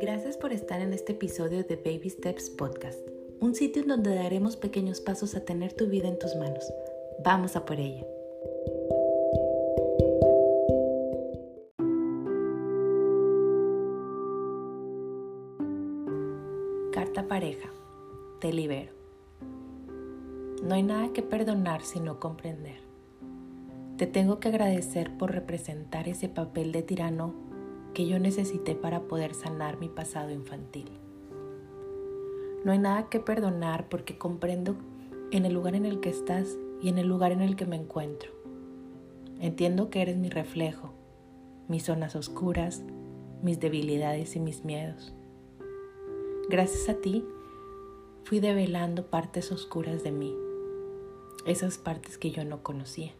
Gracias por estar en este episodio de Baby Steps Podcast, un sitio en donde daremos pequeños pasos a tener tu vida en tus manos. Vamos a por ella. Carta pareja. Te libero. No hay nada que perdonar sino comprender. Te tengo que agradecer por representar ese papel de tirano que yo necesité para poder sanar mi pasado infantil. No hay nada que perdonar porque comprendo en el lugar en el que estás y en el lugar en el que me encuentro. Entiendo que eres mi reflejo, mis zonas oscuras, mis debilidades y mis miedos. Gracias a ti fui develando partes oscuras de mí, esas partes que yo no conocía.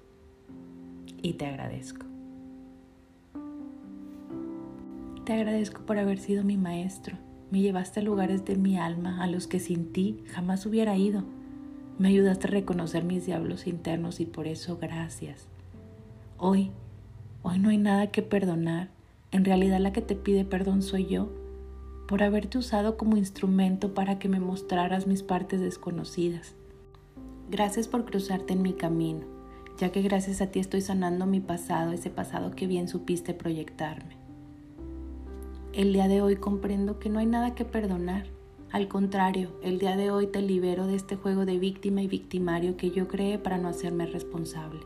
Y te agradezco. Te agradezco por haber sido mi maestro. Me llevaste a lugares de mi alma a los que sin ti jamás hubiera ido. Me ayudaste a reconocer mis diablos internos y por eso gracias. Hoy, hoy no hay nada que perdonar. En realidad la que te pide perdón soy yo por haberte usado como instrumento para que me mostraras mis partes desconocidas. Gracias por cruzarte en mi camino, ya que gracias a ti estoy sanando mi pasado, ese pasado que bien supiste proyectarme. El día de hoy comprendo que no hay nada que perdonar. Al contrario, el día de hoy te libero de este juego de víctima y victimario que yo creé para no hacerme responsable.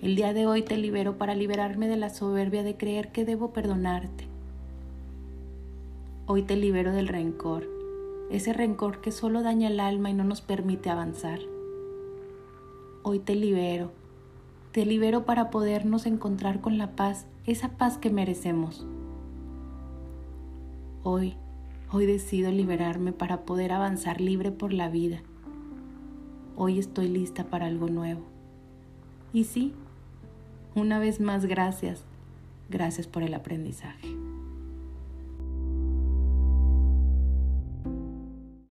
El día de hoy te libero para liberarme de la soberbia de creer que debo perdonarte. Hoy te libero del rencor, ese rencor que solo daña el alma y no nos permite avanzar. Hoy te libero, te libero para podernos encontrar con la paz, esa paz que merecemos. Hoy, hoy decido liberarme para poder avanzar libre por la vida. Hoy estoy lista para algo nuevo. Y sí, una vez más gracias, gracias por el aprendizaje.